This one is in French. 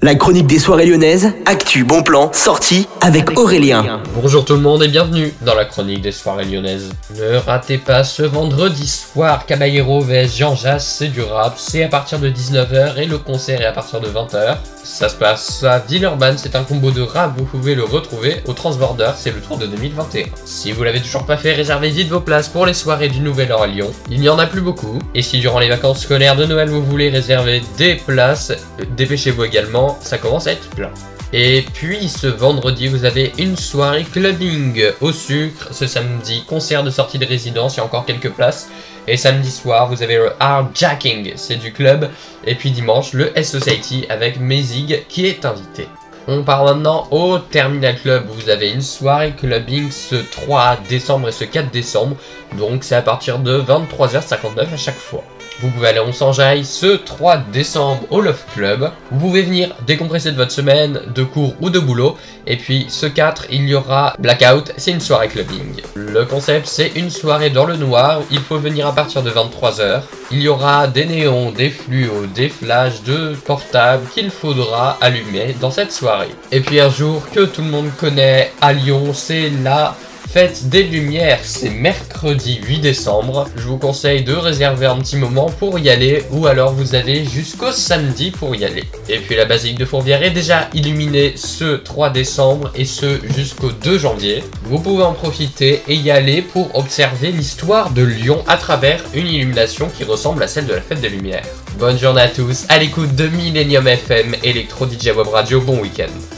La chronique des soirées lyonnaises, actu, bon plan, sortie avec Aurélien. Bonjour tout le monde et bienvenue dans la chronique des soirées lyonnaises. Ne ratez pas ce vendredi soir Caballero vs Jean Jass, c'est du rap, c'est à partir de 19h et le concert est à partir de 20h. Ça se passe à Villeurbanne, c'est un combo de rap, vous pouvez le retrouver au Transborder, c'est le tour de 2021. Si vous l'avez toujours pas fait, réservez vite vos places pour les soirées du Nouvel An à Lyon. Il n'y en a plus beaucoup. Et si durant les vacances scolaires de Noël vous voulez réserver des places, dépêchez-vous également ça commence à être plein. Et puis ce vendredi, vous avez une soirée clubbing au sucre. Ce samedi, concert de sortie de résidence, il y a encore quelques places. Et samedi soir, vous avez le Hard Jacking, c'est du club. Et puis dimanche, le S-Society avec Mezig qui est invité. On part maintenant au Terminal Club. Vous avez une soirée clubbing ce 3 décembre et ce 4 décembre. Donc c'est à partir de 23h59 à chaque fois. Vous pouvez aller, on s'enjaille ce 3 décembre au Love Club. Vous pouvez venir décompresser de votre semaine de cours ou de boulot. Et puis ce 4, il y aura Blackout, c'est une soirée clubbing. Le concept, c'est une soirée dans le noir. Il faut venir à partir de 23h. Il y aura des néons, des fluos, des flashs, de portables qu'il faudra allumer dans cette soirée. Et puis un jour que tout le monde connaît à Lyon, c'est la Fête des Lumières, c'est mercredi 8 décembre. Je vous conseille de réserver un petit moment pour y aller ou alors vous avez jusqu'au samedi pour y aller. Et puis la basilique de Fourvière est déjà illuminée ce 3 décembre et ce jusqu'au 2 janvier. Vous pouvez en profiter et y aller pour observer l'histoire de Lyon à travers une illumination qui ressemble à celle de la Fête des Lumières. Bonne journée à tous, à l'écoute de Millennium FM, Electro DJ Web Radio, bon week-end.